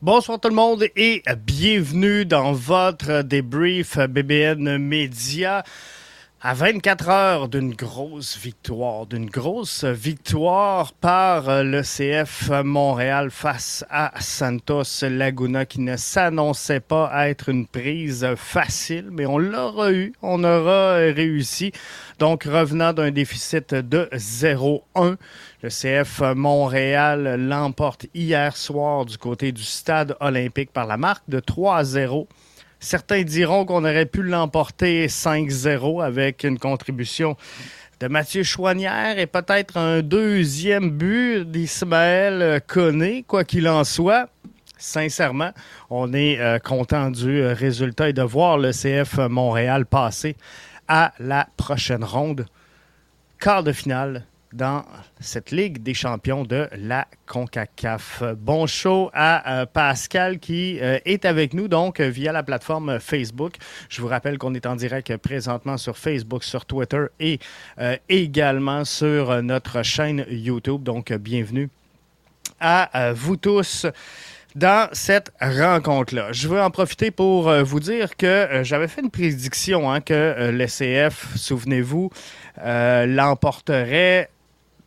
Bonsoir tout le monde et bienvenue dans votre débrief BBN Média. À 24 heures d'une grosse victoire, d'une grosse victoire par le CF Montréal face à Santos Laguna qui ne s'annonçait pas être une prise facile, mais on l'aura eu, on aura réussi. Donc revenant d'un déficit de 0-1, le CF Montréal l'emporte hier soir du côté du stade olympique par la marque de 3-0. Certains diront qu'on aurait pu l'emporter 5-0 avec une contribution de Mathieu Chouanière et peut-être un deuxième but d'Ismaël Koné, quoi qu'il en soit. Sincèrement, on est euh, content du résultat et de voir le CF Montréal passer à la prochaine ronde. Quart de finale dans cette Ligue des champions de la CONCACAF. Bon show à euh, Pascal qui euh, est avec nous donc via la plateforme Facebook. Je vous rappelle qu'on est en direct présentement sur Facebook, sur Twitter et euh, également sur notre chaîne YouTube. Donc bienvenue à vous tous dans cette rencontre-là. Je veux en profiter pour vous dire que j'avais fait une prédiction hein, que l'SCF, souvenez-vous, l'emporterait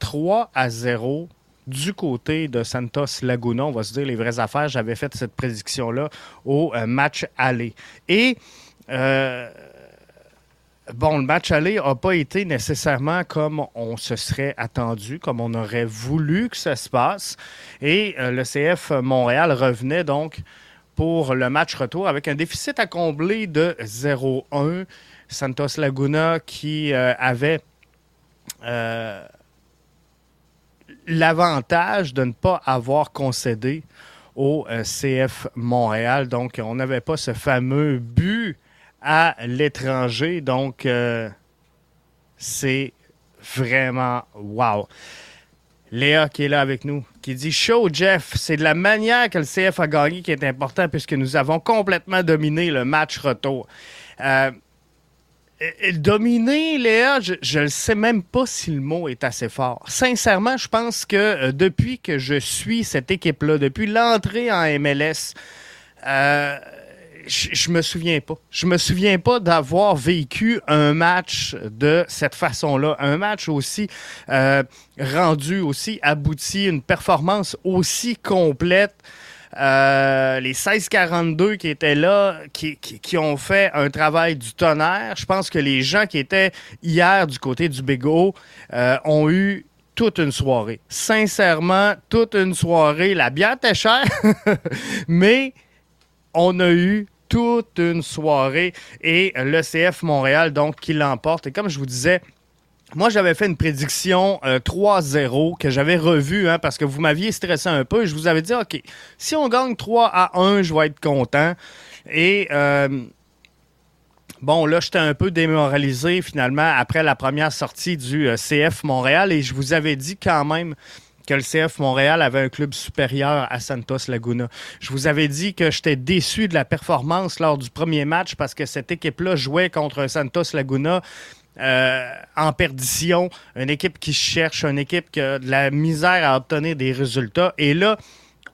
3 à 0 du côté de Santos Laguna. On va se dire les vraies affaires. J'avais fait cette prédiction-là au euh, match aller. Et. Euh, bon, le match aller n'a pas été nécessairement comme on se serait attendu, comme on aurait voulu que ça se passe. Et euh, le CF Montréal revenait donc pour le match retour avec un déficit à combler de 0-1. Santos Laguna qui avait l'avantage de ne pas avoir concédé au euh, CF Montréal. Donc, on n'avait pas ce fameux but à l'étranger. Donc, euh, c'est vraiment wow. Léa qui est là avec nous, qui dit Show Jeff, c'est de la manière que le CF a gagné qui est important puisque nous avons complètement dominé le match retour. Euh, dominer, Léa, je ne sais même pas si le mot est assez fort. Sincèrement, je pense que euh, depuis que je suis cette équipe-là, depuis l'entrée en MLS, euh, je, me souviens pas. Je me souviens pas d'avoir vécu un match de cette façon-là. Un match aussi rendu, aussi abouti, une performance aussi complète. Euh, les 1642 qui étaient là, qui, ont fait un travail du tonnerre. Je pense que les gens qui étaient hier du côté du Bégo euh, ont eu toute une soirée. Sincèrement, toute une soirée. La bière était chère, mais on a eu toute une soirée et l'ECF Montréal, donc, qui l'emporte. Et comme je vous disais, moi, j'avais fait une prédiction 3-0 euh, que j'avais revue hein, parce que vous m'aviez stressé un peu. Je vous avais dit, OK, si on gagne 3 à 1, je vais être content. Et euh, bon, là, j'étais un peu démoralisé finalement après la première sortie du euh, CF Montréal et je vous avais dit quand même que le CF Montréal avait un club supérieur à Santos Laguna. Je vous avais dit que j'étais déçu de la performance lors du premier match parce que cette équipe-là jouait contre Santos Laguna euh, en perdition, une équipe qui cherche, une équipe qui a de la misère à obtenir des résultats. Et là,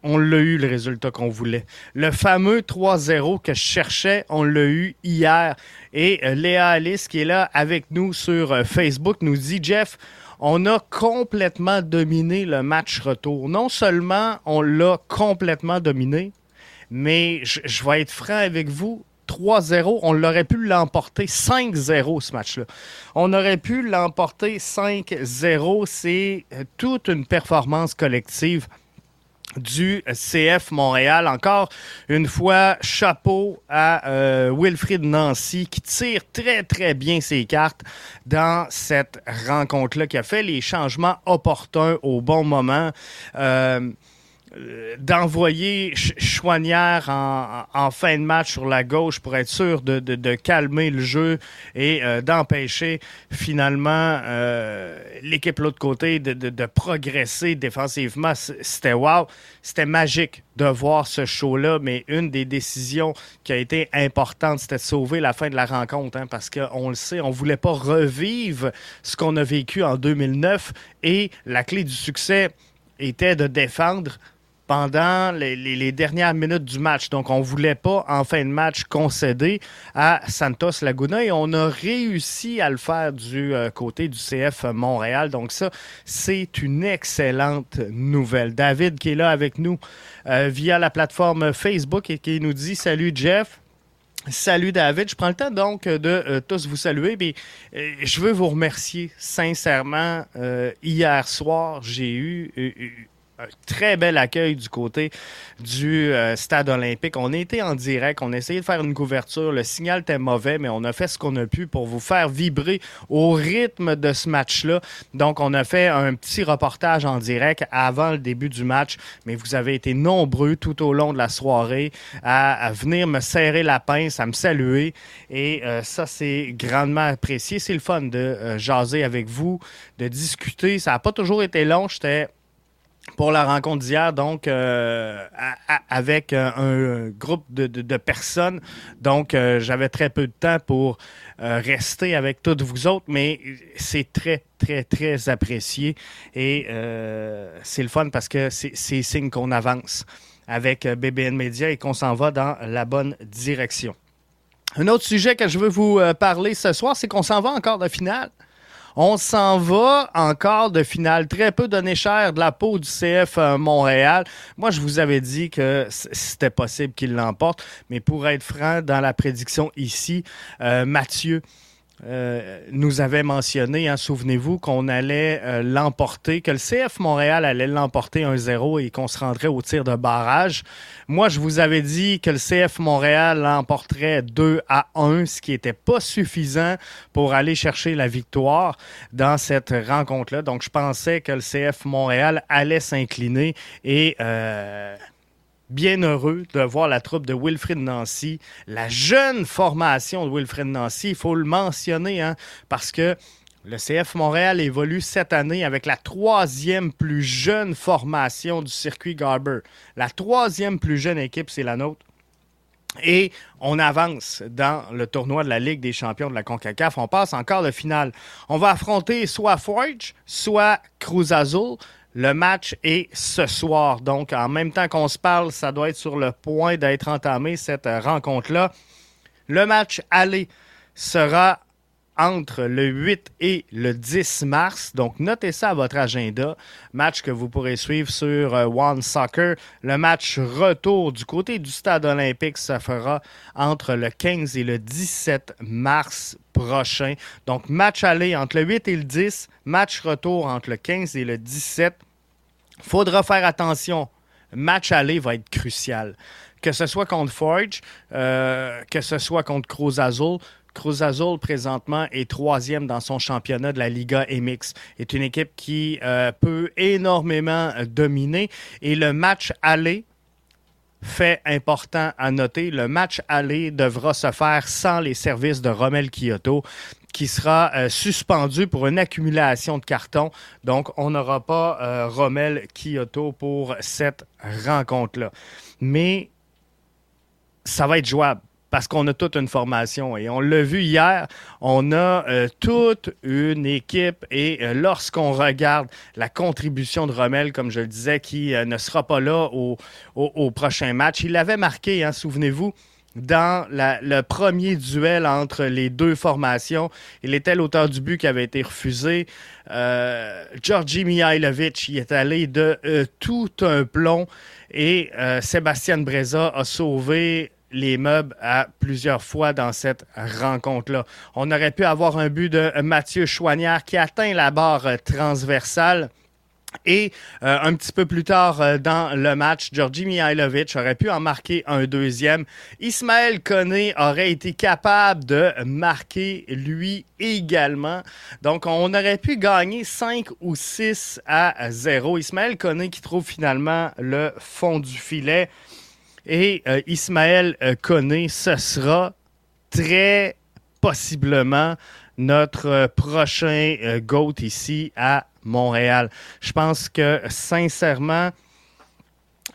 on l'a eu, le résultat qu'on voulait. Le fameux 3-0 que je cherchais, on l'a eu hier. Et euh, Léa Alice, qui est là avec nous sur euh, Facebook, nous dit, Jeff, on a complètement dominé le match retour. Non seulement on l'a complètement dominé, mais je vais être franc avec vous, 3-0. On l'aurait pu l'emporter 5-0 ce match-là. On aurait pu l'emporter 5-0. C'est euh, toute une performance collective du CF Montréal. Encore une fois, chapeau à euh, Wilfried Nancy qui tire très très bien ses cartes dans cette rencontre-là, qui a fait les changements opportuns au bon moment. Euh, d'envoyer Chouanière en, fin de match sur la gauche pour être sûr de, calmer le jeu et euh, d'empêcher finalement euh, l'équipe de l'autre côté de, progresser défensivement. C'était wow. C'était magique de voir ce show-là, mais une des décisions qui a été importante, c'était de sauver la fin de la rencontre, hein, parce qu'on le sait, on ne voulait pas revivre ce qu'on a vécu en 2009 et la clé du succès était de défendre pendant les, dernières minutes du match. Donc, on ne voulait pas, en fin de match, concéder à Santos Laguna et on a réussi à le faire du euh, côté du CF Montréal. Donc, ça, c'est une excellente nouvelle. David qui est là avec nous euh, via la plateforme Facebook et qui nous dit Salut Jeff. Salut David, je prends le temps donc de euh, tous vous saluer. Mais, je veux vous remercier sincèrement. hier soir, j'ai eu très bel accueil du côté du euh, stade olympique. On était en direct, on a essayé de faire une couverture. Le signal était mauvais, mais on a fait ce qu'on a pu pour vous faire vibrer au rythme de ce match-là. Donc, on a fait un petit reportage en direct avant le début du match, mais vous avez été nombreux tout au long de la soirée à, venir me serrer la pince, à me saluer. Et euh, ça, c'est grandement apprécié. C'est le fun de euh, jaser avec vous, de discuter. Ça n'a pas toujours été long. J'étais pour la rencontre d'hier, donc euh, avec un, groupe de, personnes. Donc, euh, j'avais très peu de temps pour euh, rester avec toutes vous autres, mais c'est très, très, très apprécié. Et c'est le fun parce que c'est signe qu'on avance avec BBN Media et qu'on s'en va dans la bonne direction. Un autre sujet que je veux vous parler ce soir, c'est qu'on s'en va encore de finale. On s'en va encore de finale. Très peu donné cher de la peau du CF euh, Montréal. Moi, je vous avais dit que c'était possible qu'il l'emporte. Mais pour être franc, dans la prédiction ici, euh, Mathieu euh, nous avait mentionné, hein, souvenez-vous, qu'on allait euh, l'emporter, que le CF Montréal allait l'emporter 1-0 et qu'on se rendrait au tir de barrage. Moi, je vous avais dit que le CF Montréal l'emporterait 2 à 1, ce qui n'était pas suffisant pour aller chercher la victoire dans cette rencontre-là. Donc, je pensais que le CF Montréal allait s'incliner et... Euh, bien heureux de voir la troupe de Wilfrid Nancy, la jeune formation de Wilfrid Nancy. Il faut le mentionner hein, parce que le CF Montréal évolue cette année avec la troisième plus jeune formation du circuit Garber. La troisième plus jeune équipe, c'est la nôtre. Et on avance dans le tournoi de la Ligue des champions de la CONCACAF. On passe encore de finale. On va affronter soit Forge, soit Cruz Azul. Le match est ce soir. Donc, en même temps qu'on se parle, ça doit être sur le point d'être entamé, cette rencontre-là. Le match aller sera entre le 8 et le 10 mars. Donc, notez ça à votre agenda. Match que vous pourrez suivre sur euh, One Soccer. Le match retour du côté du stade olympique se fera entre le 15 et le 17 mars prochain. Donc, match aller entre le 8 et le 10. Match retour entre le 15 et le 17 faudra faire attention. Match aller va être crucial. Que ce soit contre Forge, euh, que ce soit contre Cruz Azul, Cruz Azul, présentement, est troisième dans son championnat de la Liga MX. est une équipe qui euh, peut énormément dominer. Et le match aller, fait important à noter, le match aller devra se faire sans les services de Rommel Kyoto qui sera euh, suspendu pour une accumulation de cartons. Donc, on n'aura pas euh, Rommel Kyoto pour cette rencontre-là. Mais ça va être jouable parce qu'on a toute une formation. Et on l'a vu hier, on a euh, toute une équipe. Et lorsqu'on regarde la contribution de Rommel, comme je le disais, qui ne sera pas là au, prochain match, il avait marqué, hein, souvenez-vous, dans le premier duel entre les deux formations. Il était l'auteur du but qui avait été refusé. Euh, Georgi Mihailovic y est allé de euh, tout un plomb et euh, Sébastien Breza a sauvé les meubles à plusieurs fois dans cette rencontre-là. On aurait pu avoir un but de Mathieu Chouanière qui atteint la barre transversale Et euh, un petit peu plus tard euh, dans le match, Georgi Mihailovic aurait pu en marquer un deuxième. Ismaël Koné aurait été capable de marquer lui également. Donc, on aurait pu gagner 5 ou 6 à 0. Ismaël Koné qui trouve finalement le fond du filet. Et euh, Ismaël Koné, ce sera très possiblement notre prochain GOAT ici à Montréal. Je pense que sincèrement,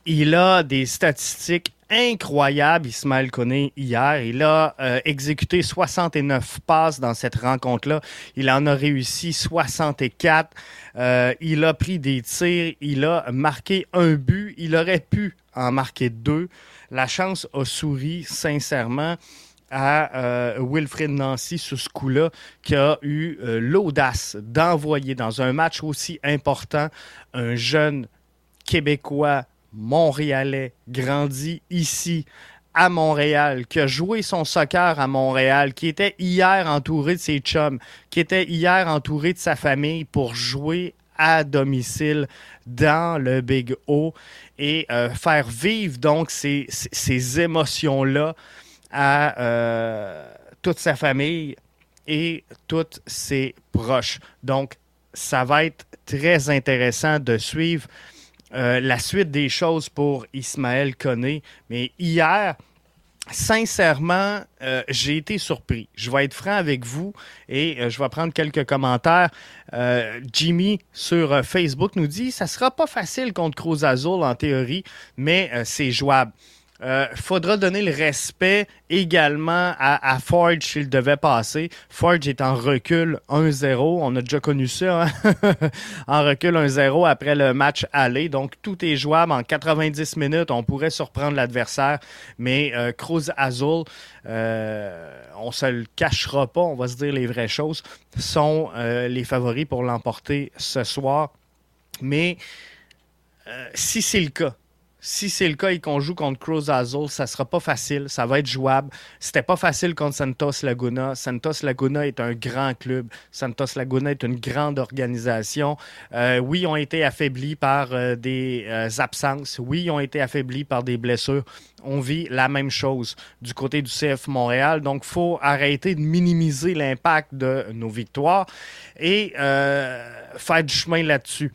il a des statistiques incroyables, Ismaël Koné, hier. Il a euh, exécuté 69 passes dans cette rencontre-là. Il en a réussi 64. Euh, il a pris des tirs. Il a marqué un but. Il aurait pu en marquer deux. La chance a souri, sincèrement à euh, Wilfred Nancy sur ce coup-là, qui a eu euh, l'audace d'envoyer dans un match aussi important un jeune Québécois, Montréalais, grandi ici à Montréal, qui a joué son soccer à Montréal, qui était hier entouré de ses chums, qui était hier entouré de sa famille pour jouer à domicile dans le Big O et euh, faire vivre donc ces, ces émotions-là à euh, toute sa famille et tous ses proches. Donc, ça va être très intéressant de suivre euh, la suite des choses pour Ismaël Koné. Mais hier, sincèrement, euh, j'ai été surpris. Je vais être franc avec vous et je vais prendre quelques commentaires. Jimmy sur Facebook nous dit ça sera pas facile contre Cruz Azul en théorie, mais c'est jouable. Euh, faudra donner le respect également à, Forge s'il devait passer. Forge est en recul 1-0. On a déjà connu ça. Hein? en recul 1-0 après le match aller. Donc, tout est jouable. En 90 minutes, on pourrait surprendre l'adversaire. Mais euh, Cruz Azul, euh, on se le cachera pas. On va se dire les vraies choses. Sont euh, les favoris pour l'emporter ce soir. Mais si c'est le cas, si c'est le cas et qu'on joue contre Cruz Azul, ça sera pas facile, ça va être jouable. C'était pas facile contre Santos Laguna. Santos Laguna est un grand club. Santos Laguna est une grande organisation. Euh, oui, ils ont été affaiblis par euh, des euh, absences. Oui, ils ont été affaiblis par des blessures. On vit la même chose du côté du CF Montréal. Donc, faut arrêter de minimiser l'impact de nos victoires et faire du chemin là-dessus.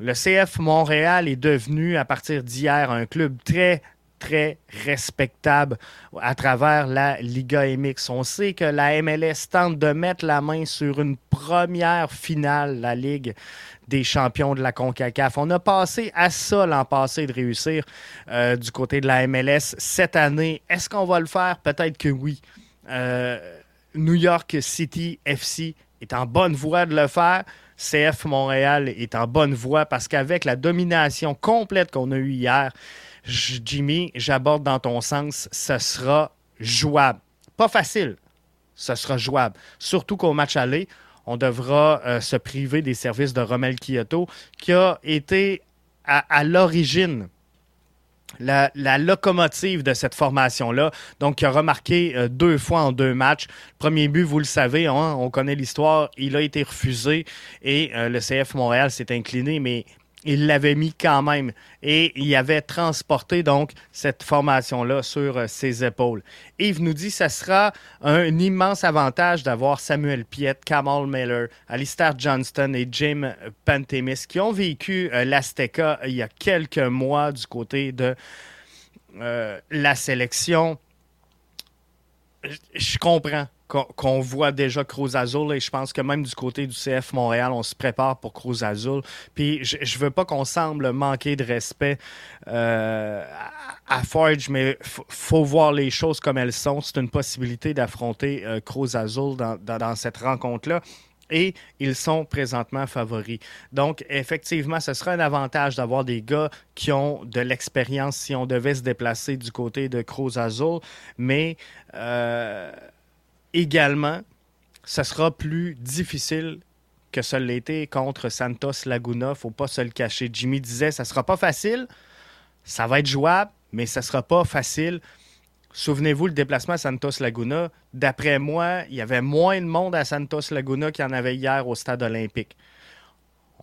Le CF Montréal est devenu, à partir d'hier, un club très, très respectable à travers la Liga MX. On sait que la MLS tente de mettre la main sur une première finale, la Ligue des champions de la CONCACAF. On a passé à ça l'an passé de réussir euh, du côté de la MLS. Cette année, est-ce qu'on va le faire? Peut-être que oui. Euh, New York City FC est en bonne voie de le faire. CF Montréal est en bonne voie parce qu'avec la domination complète qu'on a eue hier, Jimmy, j'aborde dans ton sens, ce sera jouable. Pas facile, ce sera jouable. Surtout qu'au match aller, on devra euh, se priver des services de Romel Kyoto, qui a été à l'origine la, locomotive de cette formation-là. Donc, il a remarqué euh, deux fois en deux matchs. Premier but, vous le savez, hein, on connaît l'histoire, il a été refusé et euh, le CF Montréal s'est incliné, mais il l'avait mis quand même et il avait transporté donc cette formation-là sur euh, ses épaules. Yves nous dit que ce sera un immense avantage d'avoir Samuel Piet, Kamal Miller, Alistair Johnston et Jim Pantemis qui ont vécu euh, l'Azteca il y a quelques mois du côté de euh, la sélection. Je comprends qu'on voit déjà Cruz Azul et je pense que même du côté du CF Montréal, on se prépare pour Cruz Azul. Puis je, veux pas qu'on semble manquer de respect euh, à Forge, mais faut voir les choses comme elles sont. C'est une possibilité d'affronter euh, Cruz Azul dans, cette rencontre-là et ils sont présentement favoris. Donc, effectivement, ce sera un avantage d'avoir des gars qui ont de l'expérience si on devait se déplacer du côté de Cruz Azul, mais euh, également, ce sera plus difficile que ça l'était contre Santos Laguna. Faut pas se le cacher. Jimmy disait, ça sera pas facile, ça va être jouable, mais ça sera pas facile. Souvenez-vous, le déplacement à Santos Laguna, d'après moi, il y avait moins de monde à Santos Laguna qu'il y en avait hier au stade olympique.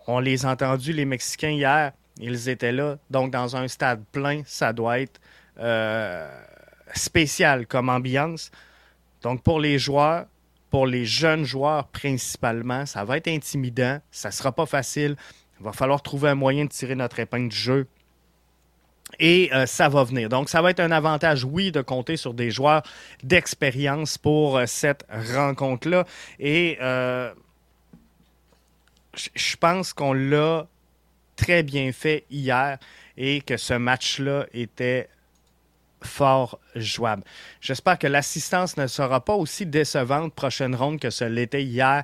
On les a entendus, les Mexicains, hier. Ils étaient là. Donc, dans un stade plein, ça doit être euh, spécial comme ambiance. Donc, pour les joueurs, pour les jeunes joueurs principalement, ça va être intimidant. Ça ne sera pas facile. Il va falloir trouver un moyen de tirer notre épingle du jeu. Et euh, ça va venir. Donc, ça va être un avantage, oui, de compter sur des joueurs d'expérience pour euh, cette rencontre-là. Et euh, je pense qu'on l'a très bien fait hier et que ce match-là était fort jouable. J'espère que l'assistance ne sera pas aussi décevante prochaine ronde que ce l'était hier.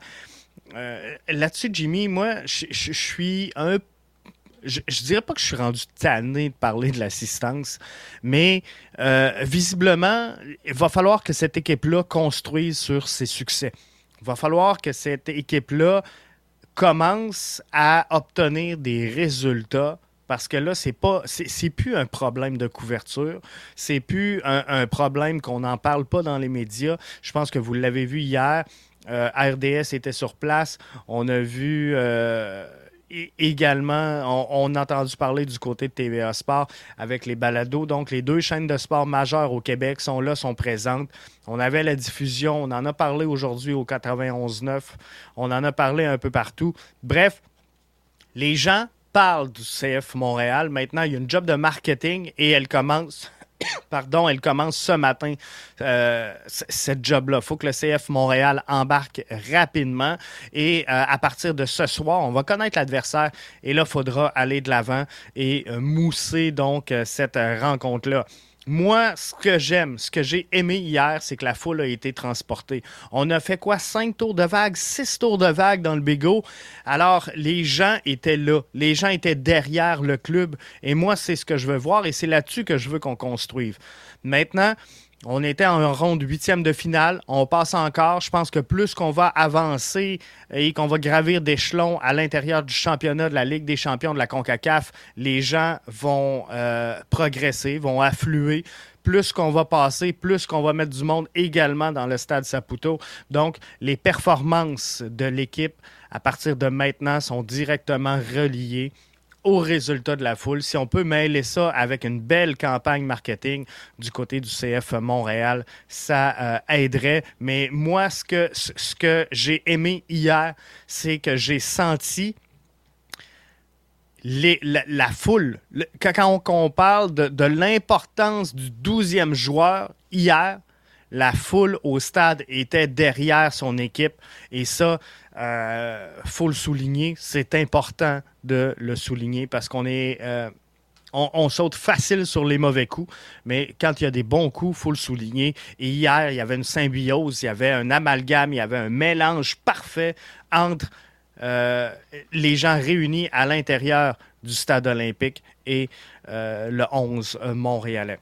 Là-dessus, Jimmy, moi, je suis un je, dirais pas que je suis rendu tanné de parler de l'assistance, mais euh, visiblement, il va falloir que cette équipe-là construise sur ses succès. Il va falloir que cette équipe-là commence à obtenir des résultats parce que là, c'est pas, c'est plus un problème de couverture, c'est plus un, problème qu'on n'en parle pas dans les médias. Je pense que vous l'avez vu hier. Euh, RDS était sur place. On a vu euh, également, on, a entendu parler du côté de TVA Sport avec les balados. Donc, les deux chaînes de sport majeures au Québec sont là, sont présentes. On avait la diffusion, on en a parlé aujourd'hui au 91.9, on en a parlé un peu partout. Bref, les gens parlent du CF Montréal. Maintenant, il y a une job de marketing et elle commence pardon, elle commence ce matin, euh, cette job-là. Il faut que le CF Montréal embarque rapidement. Et euh, à partir de ce soir, on va connaître l'adversaire. Et là, il faudra aller de l'avant et euh, mousser donc cette rencontre-là. Moi, ce que j'aime, ce que j'ai aimé hier, c'est que la foule a été transportée. On a fait quoi? Cinq tours de vague, six tours de vague dans le Bigot. Alors, les gens étaient là. Les gens étaient derrière le club. Et moi, c'est ce que je veux voir et c'est là-dessus que je veux qu'on construise. Maintenant, on était en ronde huitième de finale. On passe encore. Je pense que plus qu'on va avancer et qu'on va gravir d'échelons à l'intérieur du championnat de la Ligue des champions de la CONCACAF, les gens vont euh, progresser, vont affluer. Plus qu'on va passer, plus qu'on va mettre du monde également dans le stade Saputo. Donc, les performances de l'équipe à partir de maintenant sont directement reliées au résultat de la foule. Si on peut mêler ça avec une belle campagne marketing du côté du CF Montréal, ça euh, aiderait. Mais moi, ce que, ce que j'ai aimé hier, c'est que j'ai senti les, la, foule. quand, on, parle de, de l'importance du 12e joueur hier, la foule au stade était derrière son équipe. Et ça, il euh, faut le souligner. C'est important de le souligner parce qu'on est. Euh, on, saute facile sur les mauvais coups, mais quand il y a des bons coups, il faut le souligner. Et hier, il y avait une symbiose, il y avait un amalgame, il y avait un mélange parfait entre euh, les gens réunis à l'intérieur du stade olympique et le 11 montréalais.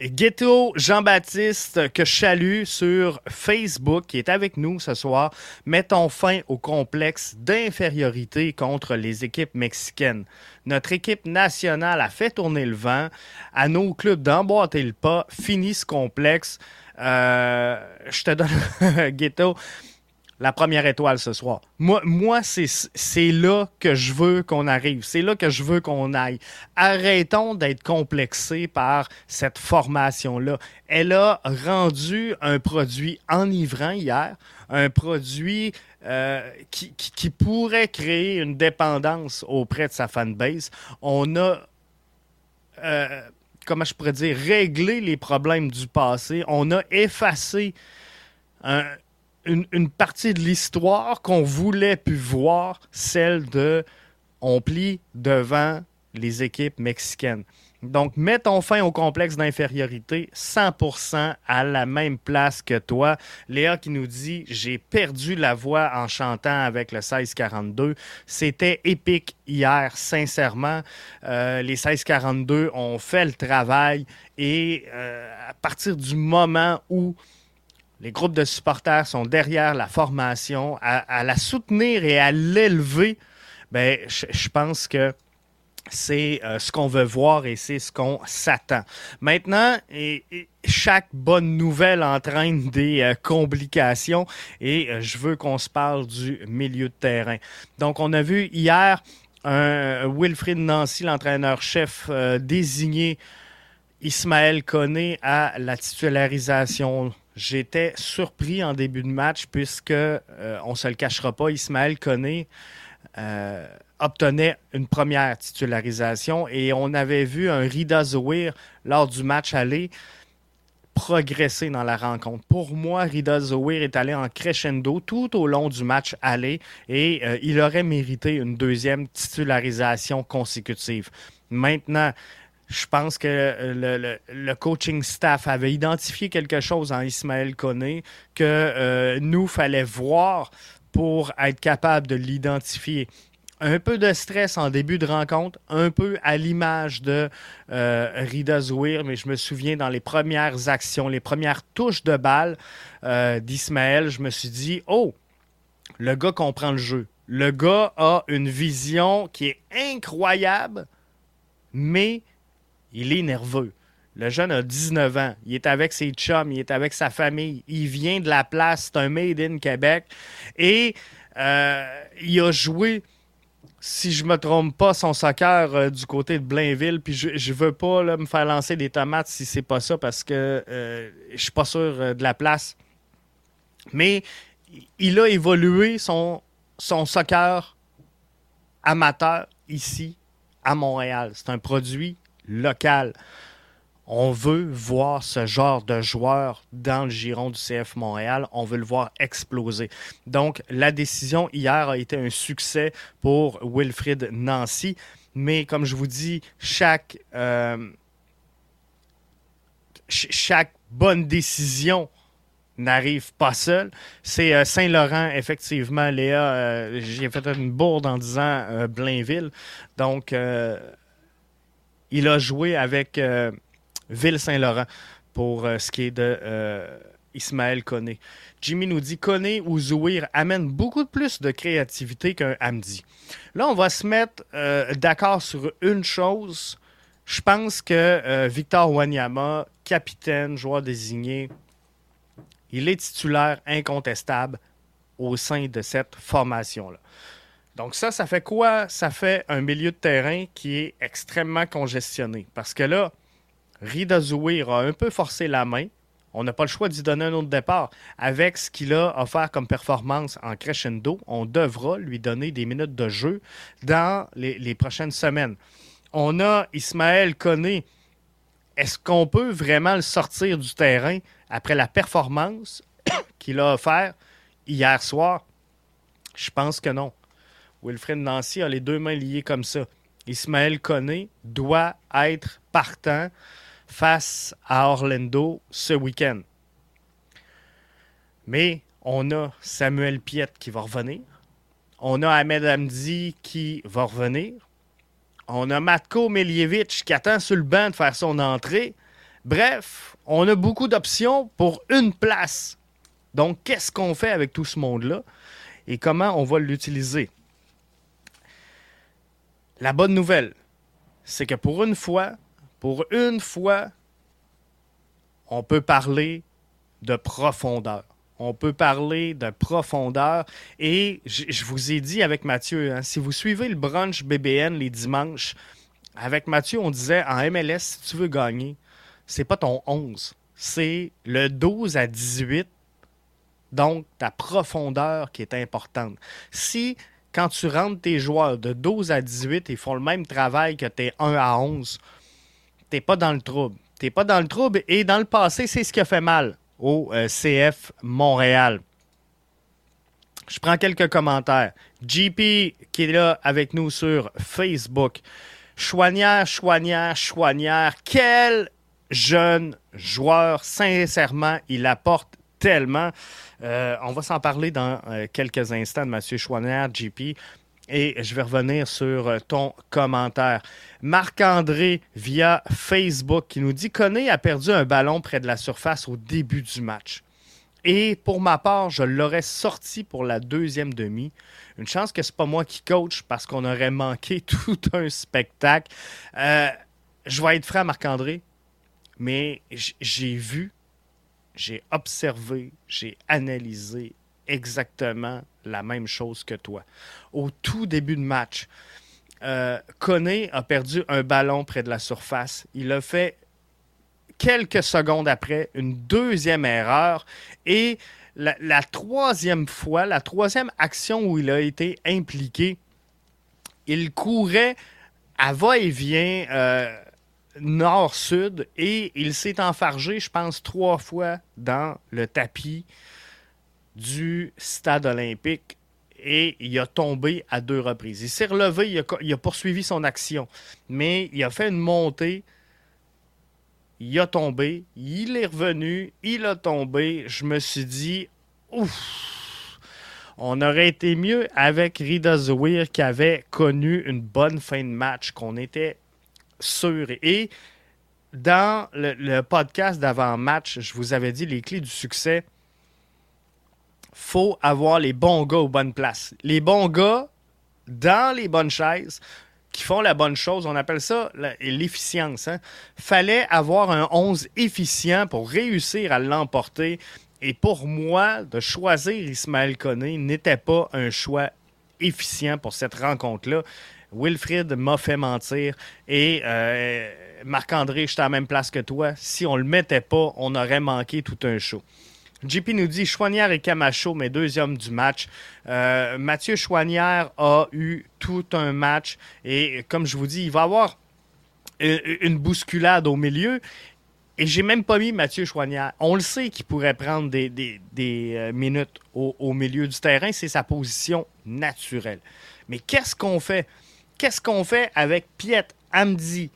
Ghetto Jean-Baptiste, que je salue sur Facebook, qui est avec nous ce soir. Mettons fin au complexe d'infériorité contre les équipes mexicaines. Notre équipe nationale a fait tourner le vent. À nos clubs d'emboîter le pas, fini ce complexe. Euh, je te donne, Ghetto, la première étoile ce soir. Moi, c'est là que je veux qu'on arrive. C'est là que je veux qu'on aille. Arrêtons d'être complexés par cette formation-là. Elle a rendu un produit enivrant hier, un produit euh, qui, pourrait créer une dépendance auprès de sa fanbase. On a... Euh, comment je pourrais dire, réglé les problèmes du passé. On a effacé un, une, partie de l'histoire qu'on voulait pu voir, celle de on plie devant les équipes mexicaines. Donc, mettons fin au complexe d'infériorité 100% à la même place que toi. Léa qui nous dit J'ai perdu la voix en chantant avec le 1642. C'était épique hier, sincèrement. Euh, les 1642 ont fait le travail et euh, à partir du moment où les groupes de supporters sont derrière la formation, à, la soutenir et à l'élever, ben, je, pense que c'est euh, ce qu'on veut voir et c'est ce qu'on s'attend. Maintenant, chaque bonne nouvelle entraîne des euh, complications et euh, je veux qu'on se parle du milieu de terrain. Donc, on a vu hier un Wilfried Nancy, l'entraîneur-chef, désigné Ismaël Koné à la titularisation. J'étais surpris en début de match puisque, on se le cachera pas, Ismaël Koné obtenait une première titularisation et on avait vu un Rida Zouir lors du match aller progresser dans la rencontre. Pour moi, Rida Zouir est allé en crescendo tout au long du match aller et euh, il aurait mérité une deuxième titularisation consécutive. Maintenant, je pense que euh, le, coaching staff avait identifié quelque chose en Ismaël Koné que euh, nous fallait voir pour être capable de l'identifier un peu de stress en début de rencontre, un peu à l'image de euh, Rida Zouir, mais je me souviens dans les premières actions, les premières touches de balle d'Ismaël, je me suis dit, oh, le gars comprend le jeu. Le gars a une vision qui est incroyable, mais il est nerveux. Le jeune a 19 ans. Il est avec ses chums, il est avec sa famille. Il vient de la place. C'est un Made in Québec. Et euh, il a joué si je me trompe pas, son soccer euh, du côté de Blainville. Puis je, je veux pas me faire lancer des tomates si c'est pas ça parce que euh, je suis pas sûr euh, de la place. Mais il a évolué son soccer amateur ici à Montréal. C'est un produit local on veut voir ce genre de joueur dans le giron du CF Montréal. On veut le voir exploser. Donc, la décision hier a été un succès pour Wilfrid Nancy. Mais comme je vous dis, chaque, euh, bonne décision n'arrive pas seule. C'est euh, Saint-Laurent, effectivement, Léa. Euh, j'ai fait une bourde en disant Blainville. Donc, il a joué avec Ville-Saint-Laurent pour euh, ce qui est de euh, Ismaël Koné. Jimmy nous dit Koné ou Zouir amène beaucoup plus de créativité qu'un Hamdi. Là, on va se mettre euh, d'accord sur une chose. Je pense que Victor Wanyama, capitaine, joueur désigné, il est titulaire incontestable au sein de cette formation-là. Donc ça, ça fait quoi? Ça fait un milieu de terrain qui est extrêmement congestionné. Parce que là, Rida Zouir a un peu forcé la main. On n'a pas le choix d'y donner un autre départ. Avec ce qu'il a offert comme performance en crescendo, on devra lui donner des minutes de jeu dans les, prochaines semaines. On a Ismaël Koné. Est-ce qu'on peut vraiment le sortir du terrain après la performance qu'il a offert hier soir? Je pense que non. Wilfred Nancy a les deux mains liées comme ça. Ismaël Koné doit être partant face à Orlando ce week-end. Mais on a Samuel Piet qui va revenir. On a Ahmed Hamdi qui va revenir. On a Matko Miljevic qui attend sur le banc de faire son entrée. Bref, on a beaucoup d'options pour une place. Donc, qu'est-ce qu'on fait avec tout ce monde-là et comment on va l'utiliser? La bonne nouvelle, c'est que pour une fois, pour une fois, on peut parler de profondeur. On peut parler de profondeur. Et je vous ai dit avec Mathieu, hein, si vous suivez le brunch BBN les dimanches, avec Mathieu, on disait en MLS, si tu veux gagner, c'est pas ton 11, c'est le 12 à 18. Donc, ta profondeur qui est importante. Si, quand tu rentres tes joueurs de 12 à 18, ils font le même travail que tes 1 à 11, t'es pas dans le trouble. T'es pas dans le trouble. Et dans le passé, c'est ce qui a fait mal au euh, CF Montréal. Je prends quelques commentaires. JP qui est là avec nous sur Facebook. Chouanière, Chouanière, Chouanière. Quel jeune joueur. Sincèrement, il apporte tellement. Euh, on va s'en parler dans euh, quelques instants de M. Chouanière, JP. Et je vais revenir sur euh, ton commentaire. Marc-André via Facebook qui nous dit Koné a perdu un ballon près de la surface au début du match. Et pour ma part, je l'aurais sorti pour la deuxième demi. Une chance que c'est pas moi qui coach parce qu'on aurait manqué tout un spectacle. Je vais être franc, Marc-André, mais j'ai vu, j'ai observé, j'ai analysé exactement la même chose que toi. Au tout début de match, euh, a perdu un ballon près de la surface. Il a fait quelques secondes après une deuxième erreur et la, troisième fois, la troisième action où il a été impliqué, il courait à va-et-vient euh, nord-sud et il s'est enfargé, je pense, trois fois dans le tapis du stade olympique et il a tombé à deux reprises. Il s'est relevé, il a, poursuivi son action, mais il a fait une montée, il a tombé, il est revenu, il a tombé. Je me suis dit, ouf, on aurait été mieux avec Rida Zouir qui avait connu une bonne fin de match, qu'on était sûr. Et dans le, podcast d'avant-match, je vous avais dit les clés du succès. faut avoir les bons gars aux bonnes places. Les bons gars dans les bonnes chaises qui font la bonne chose. On appelle ça l'efficience. Hein. Fallait avoir un 11 efficient pour réussir à l'emporter. Et pour moi, de choisir Ismaël Koné n'était pas un choix efficient pour cette rencontre-là. Wilfrid m'a fait mentir et euh, Marc-André, j'étais à la même place que toi. Si on le mettait pas, on aurait manqué tout un show. JP nous dit Chouanière et Camacho, mes deux hommes du match. Euh, Mathieu Chouanière a eu tout un match et comme je vous dis, il va avoir une bousculade au milieu. Et j'ai même pas mis Mathieu Chouanière. On le sait qu'il pourrait prendre des, euh, minutes au, milieu du terrain. C'est sa position naturelle. Mais qu'est-ce qu'on fait? Qu'est-ce qu'on fait avec Piet, Amdi,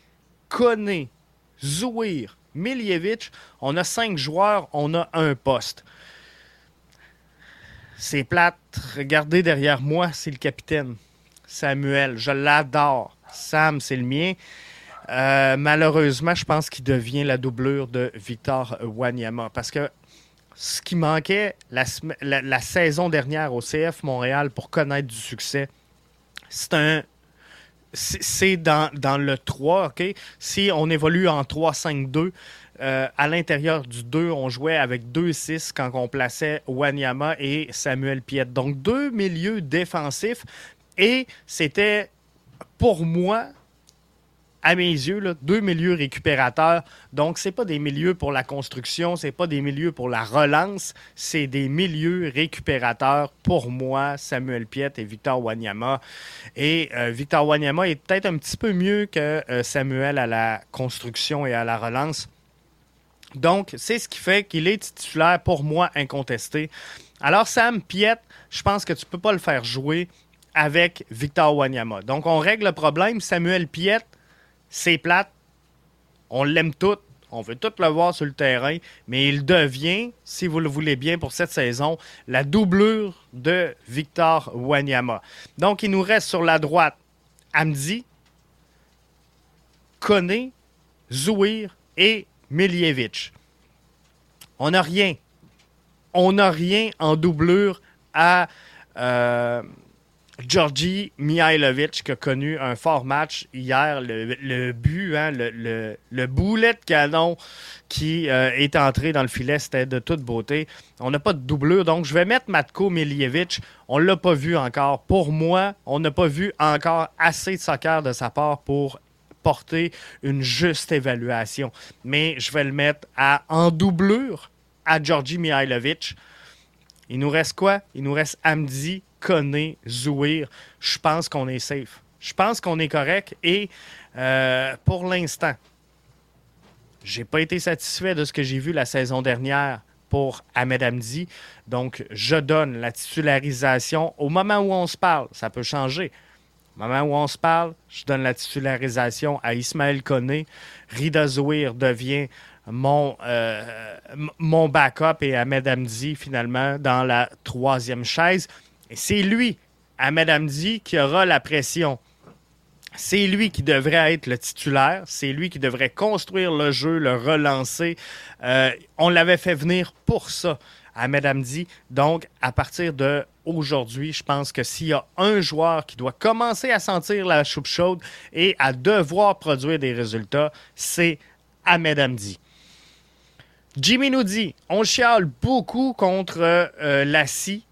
Koné, Zouir, Miljevic? On a cinq joueurs, on a un poste. C'est plate. Regardez derrière moi, c'est le capitaine. Samuel, je l'adore. Sam, c'est le mien. Euh, malheureusement, je pense qu'il devient la doublure de Victor Wanyama. Parce que ce qui manquait la, saison dernière au CF Montréal pour connaître du succès, c'est un. C'est dans, le 3, OK? Si on évolue en 3-5-2, euh, à l'intérieur du 2, on jouait avec 2-6 quand on plaçait Wanyama et Samuel Piet. Donc, deux milieux défensifs. Et c'était, pour moi, à mes yeux, deux milieux récupérateurs. Donc, ce pas des milieux pour la construction, c'est pas des milieux pour la relance, c'est des milieux récupérateurs pour moi, Samuel Piet et Victor Wanyama. Et euh, Victor Wanyama est peut-être un petit peu mieux que euh, Samuel à la construction et à la relance. Donc, c'est ce qui fait qu'il est titulaire pour moi incontesté. Alors, Sam Piet, je pense que tu ne peux pas le faire jouer avec Victor Wanyama. Donc, on règle le problème. Samuel Piet, c'est plate. On l'aime tout. On veut tout le voir sur le terrain, mais il devient, si vous le voulez bien pour cette saison, la doublure de Victor Wanyama. Donc, il nous reste sur la droite Amdi, Koné, Zouir et Miljevic. On n'a rien. On n'a rien en doublure à euh, Georgi Mihailovic qui a connu un fort match hier. Le, but, hein, le, boulet de canon qui euh, est entré dans le filet, c'était de toute beauté. On n'a pas de doublure, donc je vais mettre Matko Miljevic. On ne l'a pas vu encore. Pour moi, on n'a pas vu encore assez de soccer de sa part pour porter une juste évaluation. Mais je vais le mettre à, en doublure à Georgi Mihailovic. Il nous reste quoi? Il nous reste Amdi, Koné, Zouir. Je pense qu'on est safe. Je pense qu'on est correct. Et euh, pour l'instant, j'ai pas été satisfait de ce que j'ai vu la saison dernière pour Ahmed Amdi. Donc, je donne la titularisation au moment où on se parle. Ça peut changer. Au moment où on se parle, je donne la titularisation à Ismaël Koné. Rida Zouir devient mon, euh, mon backup et Ahmed Amdi, finalement, dans la troisième chaise. C'est lui, Ahmed Amdi, qui aura la pression. C'est lui qui devrait être le titulaire. C'est lui qui devrait construire le jeu, le relancer. Euh, on l'avait fait venir pour ça Ahmed Hamdi. Donc, à partir de aujourd'hui, je pense que s'il y a un joueur qui doit commencer à sentir la choupe chaude et à devoir produire des résultats, c'est Ahmed Hamdi. Jimmy nous dit on chiale beaucoup contre euh, la scie,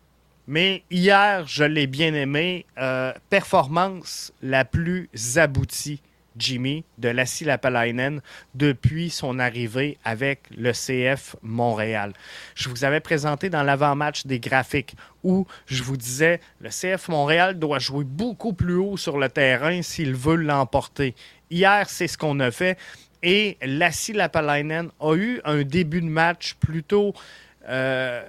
mais hier, je l'ai bien aimé. Euh, performance la plus aboutie Jimmy de Lassie Lapalainen depuis son arrivée avec le CF Montréal. Je vous avais présenté dans l'avant-match des graphiques où je vous disais le CF Montréal doit jouer beaucoup plus haut sur le terrain s'il veut l'emporter. Hier, c'est ce qu'on a fait et Lassie Lapalainen a eu un début de match plutôt euh,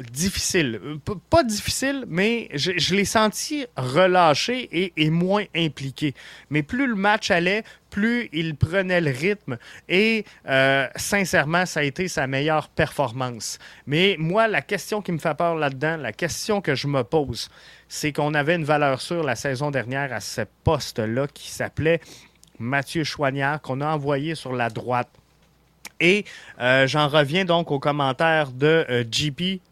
difficile. pas difficile, mais je, l'ai senti relâché et, moins impliqué. Mais plus le match allait, plus il prenait le rythme et euh, sincèrement, ça a été sa meilleure performance. Mais moi, la question qui me fait peur là-dedans, la question que je me pose, c'est qu'on avait une valeur sûre la saison dernière à ce poste-là qui s'appelait Mathieu Choignard, qu'on a envoyé sur la droite. Et euh, j'en reviens donc au commentaire de euh,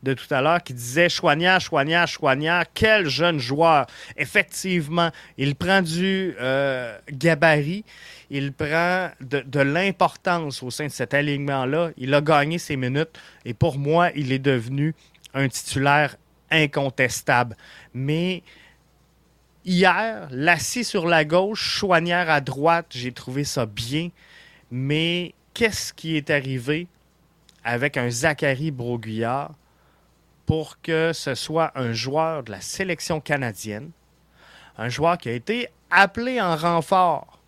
de tout à l'heure qui disait Chouanière, Chouanière, Chouanière, quel jeune joueur. Effectivement, il prend du euh, gabarit, il prend de, l'importance au sein de cet alignement-là. Il a gagné ses minutes et pour moi, il est devenu un titulaire incontestable. Mais hier, l'assis sur la gauche, Chouanière à droite, j'ai trouvé ça bien. Mais qu'est-ce qui est arrivé avec un Zachary Broguillard pour que ce soit un joueur de la sélection canadienne, un joueur qui a été appelé en renfort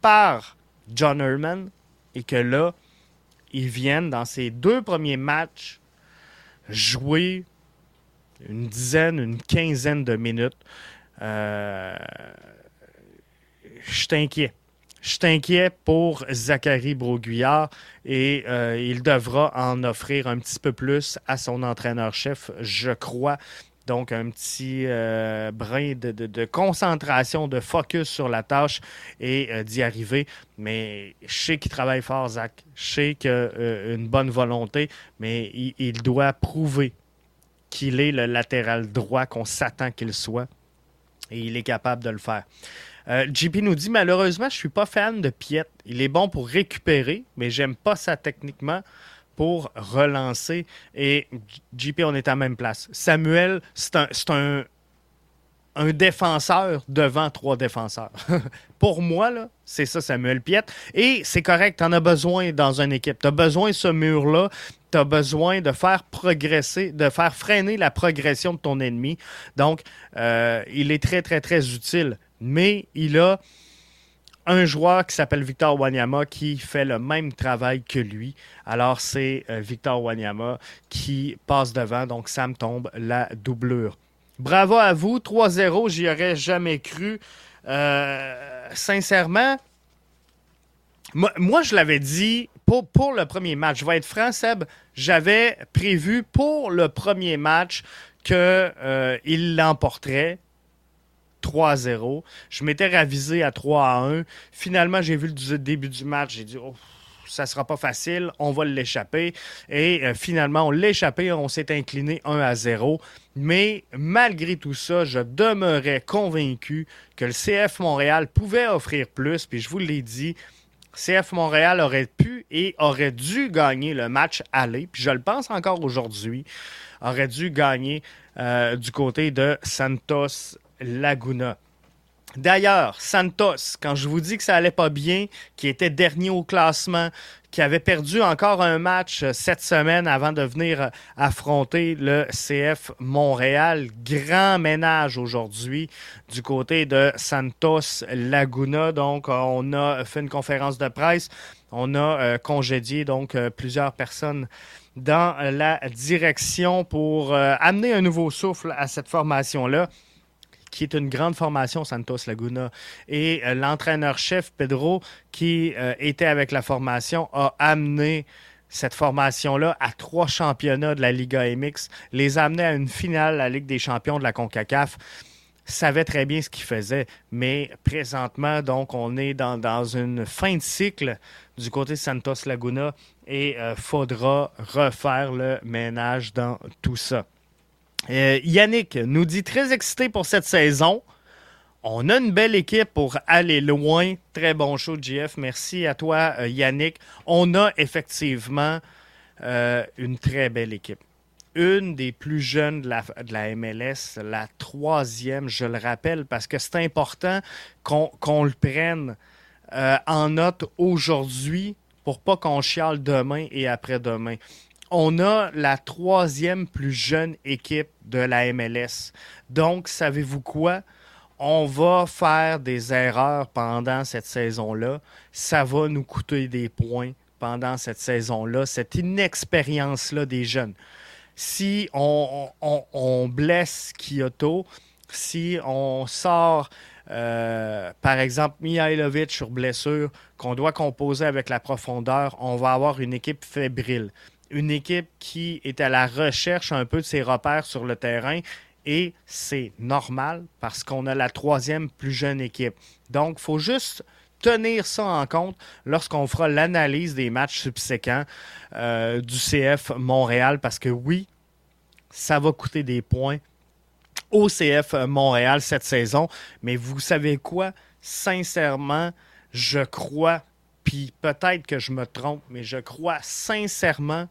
par John Herman et que là, il vienne dans ses deux premiers matchs jouer une dizaine, une quinzaine de minutes. Euh, je inquiet. Je inquiet pour Zachary Broguillard et euh, il devra en offrir un petit peu plus à son entraîneur-chef, je crois. Donc, un petit euh, brin de, concentration, de focus sur la tâche et euh, d'y arriver. Mais je sais qu'il travaille fort, Zach. Je sais qu'il a une bonne volonté, mais il doit prouver qu'il est le latéral droit qu'on s'attend qu'il soit. Et il est capable de le faire. Euh, JP nous dit malheureusement, je suis pas fan de Piet. Il est bon pour récupérer, mais j'aime pas ça techniquement pour relancer. Et JP, on est à la même place. Samuel, c'est un, défenseur devant trois défenseurs. pour moi, c'est ça, Samuel Piet. Et c'est correct, tu en as besoin dans une équipe. Tu as besoin de ce mur-là. Tu as besoin de faire progresser, de faire freiner la progression de ton ennemi. Donc, euh, il est très, très, très utile mais il a un joueur qui s'appelle Victor Wanyama qui fait le même travail que lui. Alors, c'est euh, Victor Wanyama qui passe devant, donc ça me tombe la doublure. Bravo à vous, 3-0, j'y aurais jamais cru. Euh, sincèrement, moi, je l'avais dit pour, pour, le premier match. Je vais être franc, Seb. J'avais prévu pour le premier match qu'il euh, l'emporterait. 3-0. Je m'étais ravisé à 3-1. Finalement, j'ai vu le début du match. J'ai dit, oh, ça sera pas facile, on va l'échapper. Et euh, finalement, on l'a échappé, on s'est incliné 1 à 0. Mais malgré tout ça, je demeurais convaincu que le CF Montréal pouvait offrir plus. Puis je vous l'ai dit, CF Montréal aurait pu et aurait dû gagner le match aller. Puis je le pense encore aujourd'hui, aurait dû gagner euh, du côté de Santos Laguna. D'ailleurs, Santos, quand je vous dis que ça allait pas bien, qui était dernier au classement, qui avait perdu encore un match euh, cette semaine avant de venir euh, affronter le CF Montréal. Grand ménage aujourd'hui du côté de Santos Laguna. Donc, euh, on a fait une conférence de presse. On a congédié donc plusieurs personnes dans la direction pour amener un nouveau souffle à cette formation-là qui est une grande formation, Santos Laguna. Et euh, l'entraîneur-chef, Pedro, qui euh, était avec la formation, a amené cette formation-là à trois championnats de la Liga MX, les a à une finale de la Ligue des champions de la CONCACAF. savait très bien ce qu'il faisait. Mais présentement, donc, on est dans, une fin de cycle du côté de Santos Laguna et euh, faudra refaire le ménage dans tout ça. Euh, Yannick nous dit très excité pour cette saison. On a une belle équipe pour aller loin. Très bon show, JF. Merci à toi, euh, Yannick. On a effectivement une très belle équipe une des plus jeunes de la, MLS, la troisième, je le rappelle, parce que c'est important qu'on le prenne euh, en note aujourd'hui pour pas qu'on chiale demain et après-demain. On a la troisième plus jeune équipe de la MLS. Donc, savez-vous quoi? On va faire des erreurs pendant cette saison-là. Ça va nous coûter des points pendant cette saison-là, cette inexpérience-là des jeunes si on, blesse Kyoto, si on sort, euh, par exemple, Mihailovic sur blessure, qu'on doit composer avec la profondeur, on va avoir une équipe fébrile. Une équipe qui est à la recherche un peu de ses repères sur le terrain et c'est normal parce qu'on a la troisième plus jeune équipe. Donc, il faut juste tenir ça en compte lorsqu'on fera l'analyse des matchs subséquents euh, du CF Montréal parce que oui, ça va coûter des points au CF Montréal cette saison. Mais vous savez quoi? Sincèrement, je crois, puis peut-être que je me trompe, mais je crois sincèrement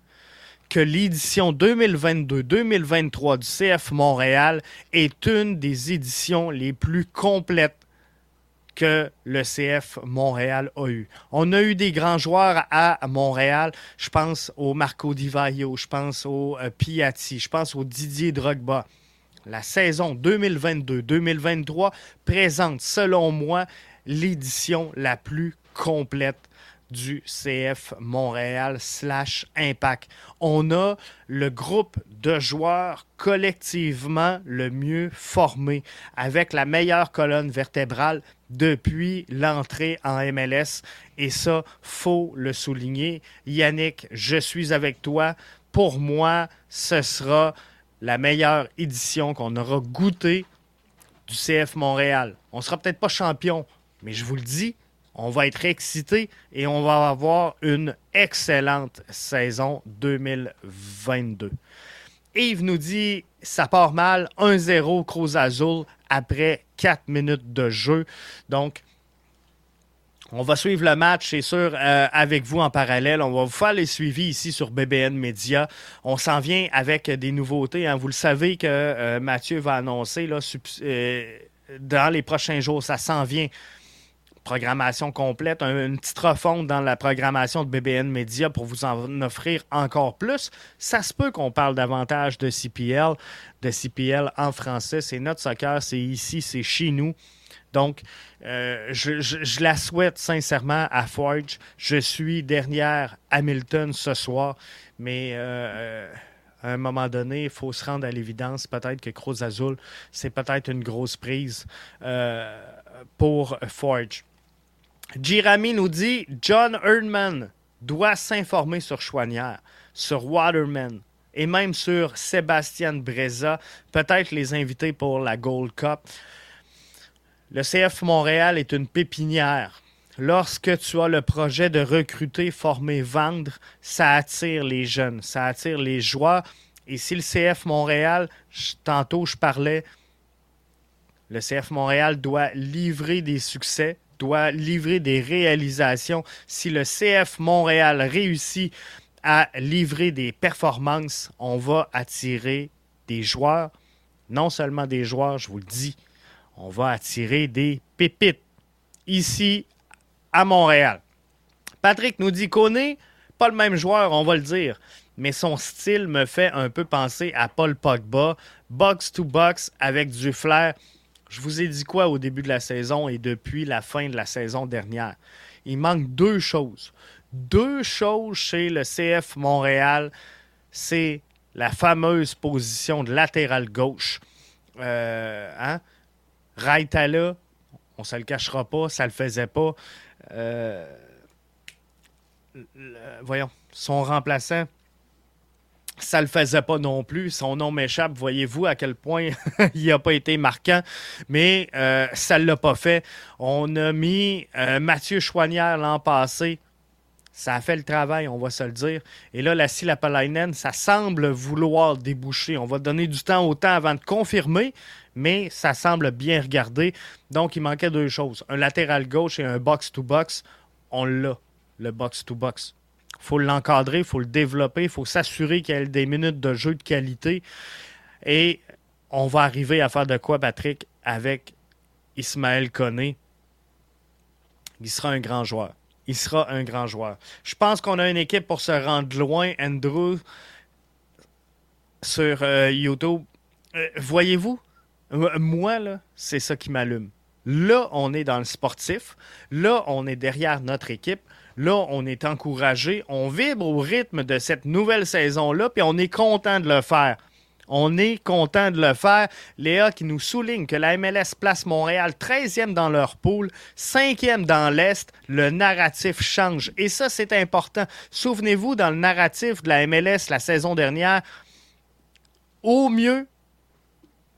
que l'édition 2022-2023 du CF Montréal est une des éditions les plus complètes que le CF Montréal a eu. On a eu des grands joueurs à Montréal. Je pense au Marco Di Vaio, je pense au euh, Piatti, je pense au Didier Drogba. La saison 2022-2023 présente, selon moi, l'édition la plus complète du CF Montréal slash Impact. On a le groupe de joueurs collectivement le mieux formé, avec la meilleure colonne vertébrale depuis l'entrée en MLS. Et ça, faut le souligner. Yannick, je suis avec toi. Pour moi, ce sera la meilleure édition qu'on aura goûtée du CF Montréal. On sera peut-être pas champion, mais je vous le dis, on va être excité et on va avoir une excellente saison 2022. Yves nous dit ça part mal, 1-0 Cruz Azul après 4 minutes de jeu. Donc, on va suivre le match, c'est sûr, euh, avec vous en parallèle. On va vous faire les suivis ici sur BBN Media. On s'en vient avec des nouveautés. Hein. Vous le savez que euh, Mathieu va annoncer euh, dans les prochains jours. Ça s'en vient programmation complète, une petite refonte dans la programmation de BBN Media pour vous en offrir encore plus. Ça se peut qu'on parle davantage de CPL, de CPL en français. C'est notre soccer, c'est ici, c'est chez nous. Donc, euh, je, la souhaite sincèrement à Forge. Je suis derrière Hamilton ce soir, mais euh, à un moment donné, il faut se rendre à l'évidence. Peut-être que Cruz Azul, c'est peut-être une grosse prise euh, pour Forge. Jirami nous dit John Erdman doit s'informer sur Chouanière, sur Waterman et même sur Sébastien Breza, peut-être les inviter pour la Gold Cup. Le CF Montréal est une pépinière. Lorsque tu as le projet de recruter, former, vendre, ça attire les jeunes, ça attire les joueurs. Et si le CF Montréal, tantôt je parlais, le CF Montréal doit livrer des succès, doit livrer des réalisations. Si le CF Montréal réussit à livrer des performances, on va attirer des joueurs. Non seulement des joueurs, je vous le dis, on va attirer des pépites ici à Montréal. Patrick nous dit qu'on est pas le même joueur, on va le dire, mais son style me fait un peu penser à Paul Pogba, box to box avec du flair. Je vous ai dit quoi au début de la saison et depuis la fin de la saison dernière? Il manque deux choses. Deux choses chez le CF Montréal. C'est la fameuse position de latéral gauche. Euh, hein? On ne se le cachera pas, ça ne le faisait pas. Euh, voyons, son remplaçant, ça ne le faisait pas non plus. Son nom m'échappe. Voyez-vous à quel point il n'a pas été marquant. Mais euh, ça ne l'a pas fait. On a mis euh, Mathieu Chouanière l'an passé. Ça a fait le travail, on va se le dire. Et là, la Lapalainen, ça semble vouloir déboucher. On va donner du temps au temps avant de confirmer, mais ça semble bien regarder. Donc, il manquait deux choses. Un latéral gauche et un box-to-box. On l'a, le box-to-box. Il faut l'encadrer, il faut le développer, il faut s'assurer qu'il y ait des minutes de jeu de qualité. Et on va arriver à faire de quoi, Patrick, avec Ismaël Koné. Il sera un grand joueur. Il sera un grand joueur. Je pense qu'on a une équipe pour se rendre loin. Andrew, sur euh, YouTube, euh, voyez-vous, moi, là, c'est ça qui m'allume. Là, on est dans le sportif. Là, on est derrière notre équipe. Là, on est encouragé, on vibre au rythme de cette nouvelle saison-là, puis on est content de le faire. On est content de le faire. Léa qui nous souligne que la MLS place Montréal 13e dans leur poule, 5e dans l'Est. Le narratif change. Et ça, c'est important. Souvenez-vous, dans le narratif de la MLS la saison dernière, au mieux,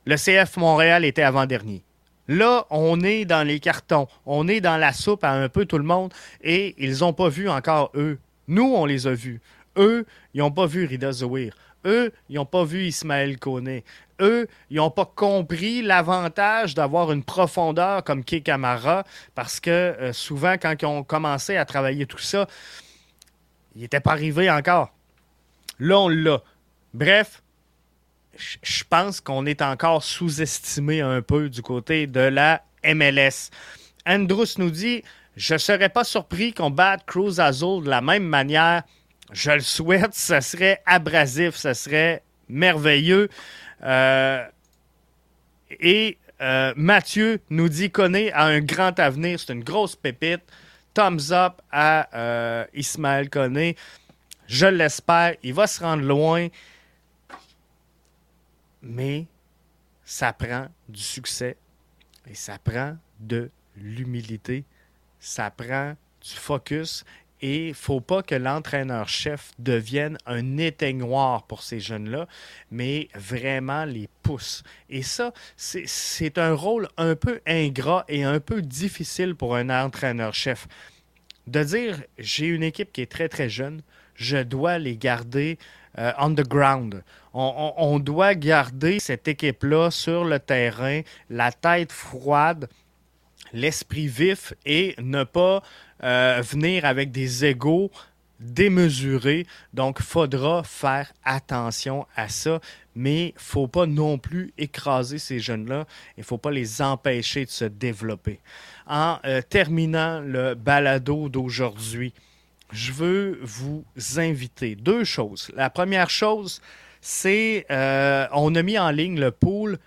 le CF Montréal était avant-dernier. Là, on est dans les cartons, on est dans la soupe à un peu tout le monde et ils n'ont pas vu encore eux. Nous, on les a vus. Eux, ils n'ont pas vu Rida Zouir. Eux, ils n'ont pas vu Ismaël Koné. Eux, ils n'ont pas compris l'avantage d'avoir une profondeur comme Kay Kamara parce que euh, souvent, quand ils ont commencé à travailler tout ça, il n'était pas arrivé encore. Là, on l'a. Bref, je pense qu'on est encore sous-estimé un peu du côté de la MLS. Andrews nous dit Je ne serais pas surpris qu'on batte Cruz Azul de la même manière. Je le souhaite, ça serait abrasif, ça serait merveilleux. Euh, et euh, Mathieu nous dit Koné a un grand avenir, c'est une grosse pépite. Thumbs up à euh, Ismaël Koné. Je l'espère, il va se rendre loin mais ça prend du succès et ça prend de l'humilité, ça prend du focus et il ne faut pas que l'entraîneur-chef devienne un éteignoir pour ces jeunes-là, mais vraiment les pousse. Et ça, c'est un rôle un peu ingrat et un peu difficile pour un entraîneur-chef. De dire, j'ai une équipe qui est très, très jeune, je dois les garder euh, on, doit garder cette équipe-là sur le terrain, la tête froide, l'esprit vif et ne pas euh, venir avec des égaux démesurés. Donc, faudra faire attention à ça, mais il faut pas non plus écraser ces jeunes-là. Il faut pas les empêcher de se développer. En euh, terminant le balado d'aujourd'hui, je veux vous inviter deux choses. La première chose, c'est euh, on a mis en ligne le pool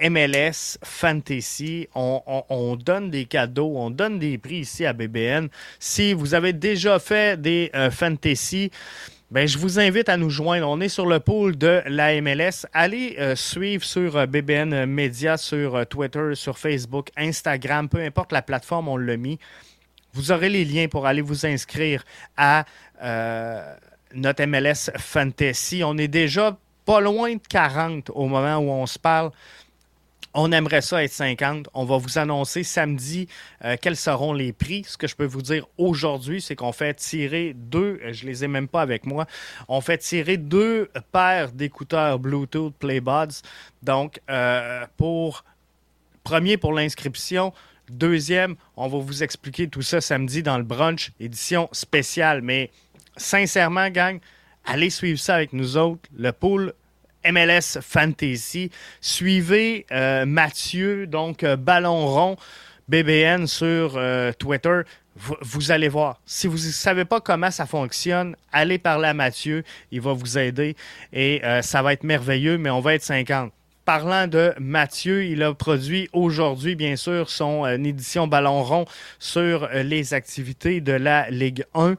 MLS Fantasy. On, donne des cadeaux, on donne des prix ici à BBN. Si vous avez déjà fait des euh, Fantasy, ben, je vous invite à nous joindre. On est sur le pool de la MLS. Allez euh, suivre sur BBN Media, sur Twitter, sur Facebook, Instagram, peu importe la plateforme, on l'a mis. Vous aurez les liens pour aller vous inscrire à notre MLS Fantasy. On est déjà pas loin de 40 au moment où on se parle. On aimerait ça être 50. On va vous annoncer samedi euh, quels seront les prix. Ce que je peux vous dire aujourd'hui, c'est qu'on fait tirer deux, je les ai même pas avec moi, on fait tirer deux paires d'écouteurs Bluetooth Playbuds. Donc, euh, pour premier pour l'inscription, deuxième, on va vous expliquer tout ça samedi dans le brunch édition spéciale. Mais sincèrement, gang, allez suivre ça avec nous autres. Le pool MLS Fantasy. Suivez euh, Mathieu, donc euh, Ballon Rond, BBN sur euh, Twitter. Vous, allez voir. Si vous ne savez pas comment ça fonctionne, allez parler à Mathieu. Il va vous aider et ça va être merveilleux, mais on va être 50 parlant de Mathieu, il a produit aujourd'hui, bien sûr, son édition Ballon rond sur les activités de la Ligue 1.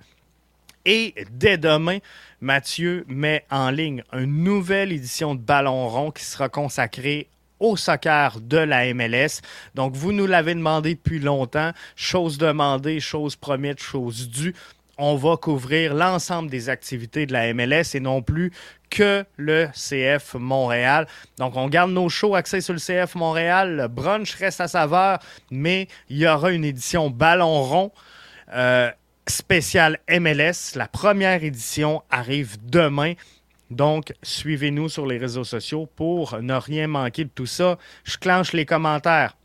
Et dès demain, Mathieu met en ligne une nouvelle édition de Ballon rond qui sera consacrée au soccer de la MLS. Donc, vous nous l'avez demandé depuis longtemps. Chose demandée, chose promise, chose due. On va couvrir l'ensemble des activités de la MLS et non plus que le CF Montréal. Donc, on garde nos shows axés sur le CF Montréal. Le brunch reste à saveur, mais il y aura une édition ballon rond. Euh, spéciale MLS. La première édition arrive demain. Donc, suivez-nous sur les réseaux sociaux pour ne rien manquer de tout ça. Je clenche les commentaires.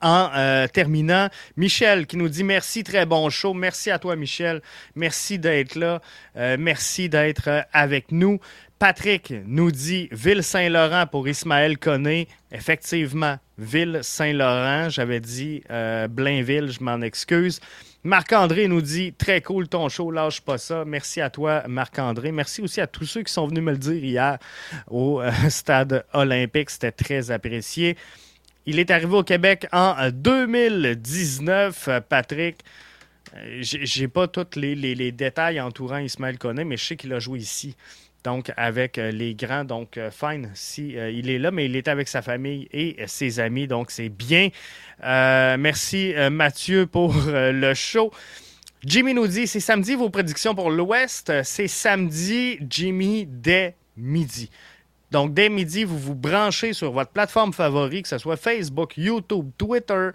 En euh, terminant, Michel qui nous dit merci, très bon show. Merci à toi, Michel. Merci d'être là. Euh, merci d'être euh, avec nous. Patrick nous dit Ville-Saint-Laurent pour Ismaël Koné. Effectivement, Ville-Saint-Laurent. J'avais dit Blainville, je m'en excuse. Marc-André nous dit Très cool ton show, lâche pas ça. Merci à toi, Marc-André. Merci aussi à tous ceux qui sont venus me le dire hier au stade olympique. C'était très apprécié. Il est arrivé au Québec en 2019, Patrick. Euh, j'ai pas tous les, détails entourant Ismaël Koné, mais je sais qu'il a joué ici. Donc, avec euh, les grands, donc euh, fine si il est là, mais il est avec sa famille et ses amis, donc c'est bien. merci Mathieu pour le show. Jimmy nous dit, c'est samedi vos prédictions pour l'Ouest. C'est samedi, Jimmy, dès midi. Donc, dès midi, vous vous branchez sur votre plateforme favorite, que ce soit Facebook, YouTube, Twitter,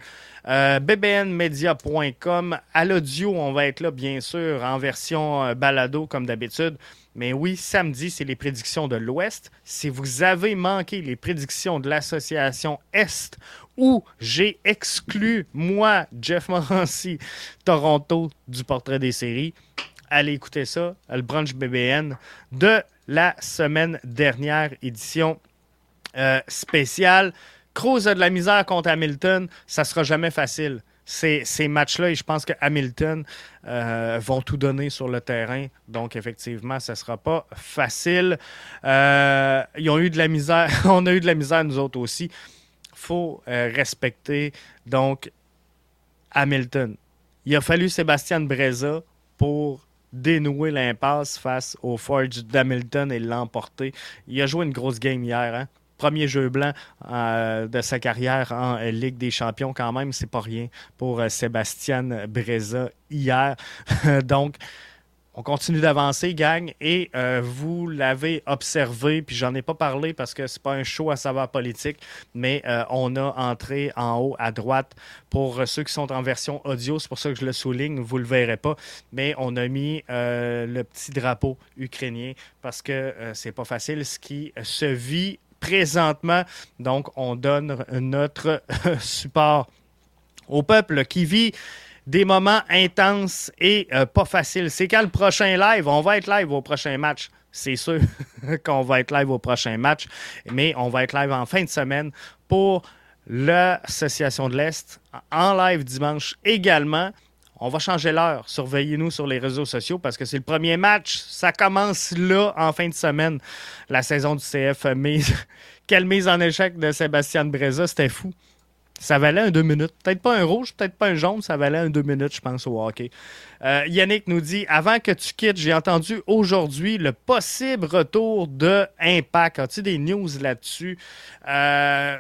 euh, bbnmedia.com. À l'audio, on va être là, bien sûr, en version euh, balado, comme d'habitude. Mais oui, samedi, c'est les prédictions de l'Ouest. Si vous avez manqué les prédictions de l'association Est, où j'ai exclu, moi, Jeff Morancy, Toronto, du portrait des séries, allez écouter ça, le brunch BBN de la semaine dernière, édition euh, spéciale. Cruz a de la misère contre Hamilton, ça sera jamais facile. Ces, matchs-là, et je pense que Hamilton euh, vont tout donner sur le terrain. Donc, effectivement, ça ne sera pas facile. Euh, ils ont eu de la misère. On a eu de la misère, nous autres aussi. Faut respecter, donc, Hamilton. Il a fallu Sébastien Breza pour dénouer l'impasse face au Forge d'Hamilton et l'emporter. Il a joué une grosse game hier. Hein? Premier jeu blanc euh, de sa carrière en Ligue des Champions, quand même, c'est pas rien pour euh, Sébastien Breza hier. Donc, on continue d'avancer, gang, et euh, vous l'avez observé, puis j'en ai pas parlé parce que c'est pas un show à savoir politique, mais euh, on a entré en haut à droite pour ceux qui sont en version audio, c'est pour ça que je le souligne, vous le verrez pas, mais on a mis euh, le petit drapeau ukrainien parce que c'est pas facile ce qui se vit présentement, donc on donne notre support au peuple qui vit des moments intenses et euh, pas faciles. C'est quand le prochain live? On va être live au prochain match. C'est sûr qu'on va être live au prochain match, mais on va être live en fin de semaine pour l'Association de l'Est en live dimanche également. On va changer l'heure. Surveillez-nous sur les réseaux sociaux parce que c'est le premier match. Ça commence là en fin de semaine, la saison du CF. Quelle mise en échec de Sébastien Breza, c'était fou. Ça valait un deux minutes. Peut-être pas un rouge, peut-être pas un jaune, ça valait un deux minutes, je pense, au hockey. Euh, Yannick nous dit Avant que tu quittes, j'ai entendu aujourd'hui le possible retour de Impact. As-tu des news là-dessus? Euh,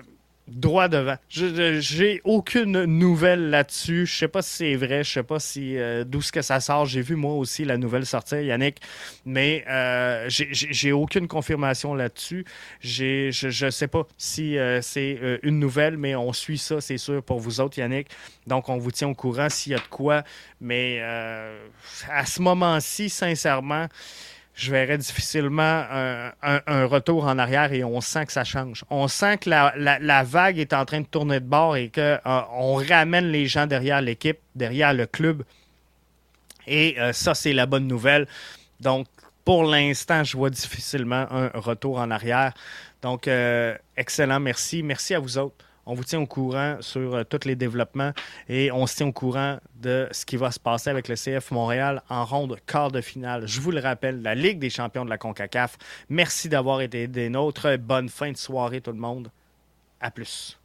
droit devant. J'ai aucune nouvelle là-dessus. Je sais pas si c'est vrai. Je sais pas si euh, d'où ce que ça sort. J'ai vu moi aussi la nouvelle sortir, Yannick, mais euh, j'ai aucune confirmation là-dessus. Je ne sais pas si euh, c'est une nouvelle, mais on suit ça, c'est sûr, pour vous autres, Yannick. Donc, on vous tient au courant s'il y a de quoi. Mais à ce moment-ci, sincèrement, je verrais difficilement un, retour en arrière et on sent que ça change. On sent que la, vague est en train de tourner de bord et qu'on euh, ramène les gens derrière l'équipe, derrière le club. Et euh, ça, c'est la bonne nouvelle. Donc, pour l'instant, je vois difficilement un retour en arrière. Donc, euh, excellent, merci. Merci à vous autres. On vous tient au courant sur euh, tous les développements et on se tient au courant de ce qui va se passer avec le CF Montréal en ronde quart de finale. Je vous le rappelle, la Ligue des champions de la CONCACAF. Merci d'avoir été des nôtres. Bonne fin de soirée tout le monde. À plus.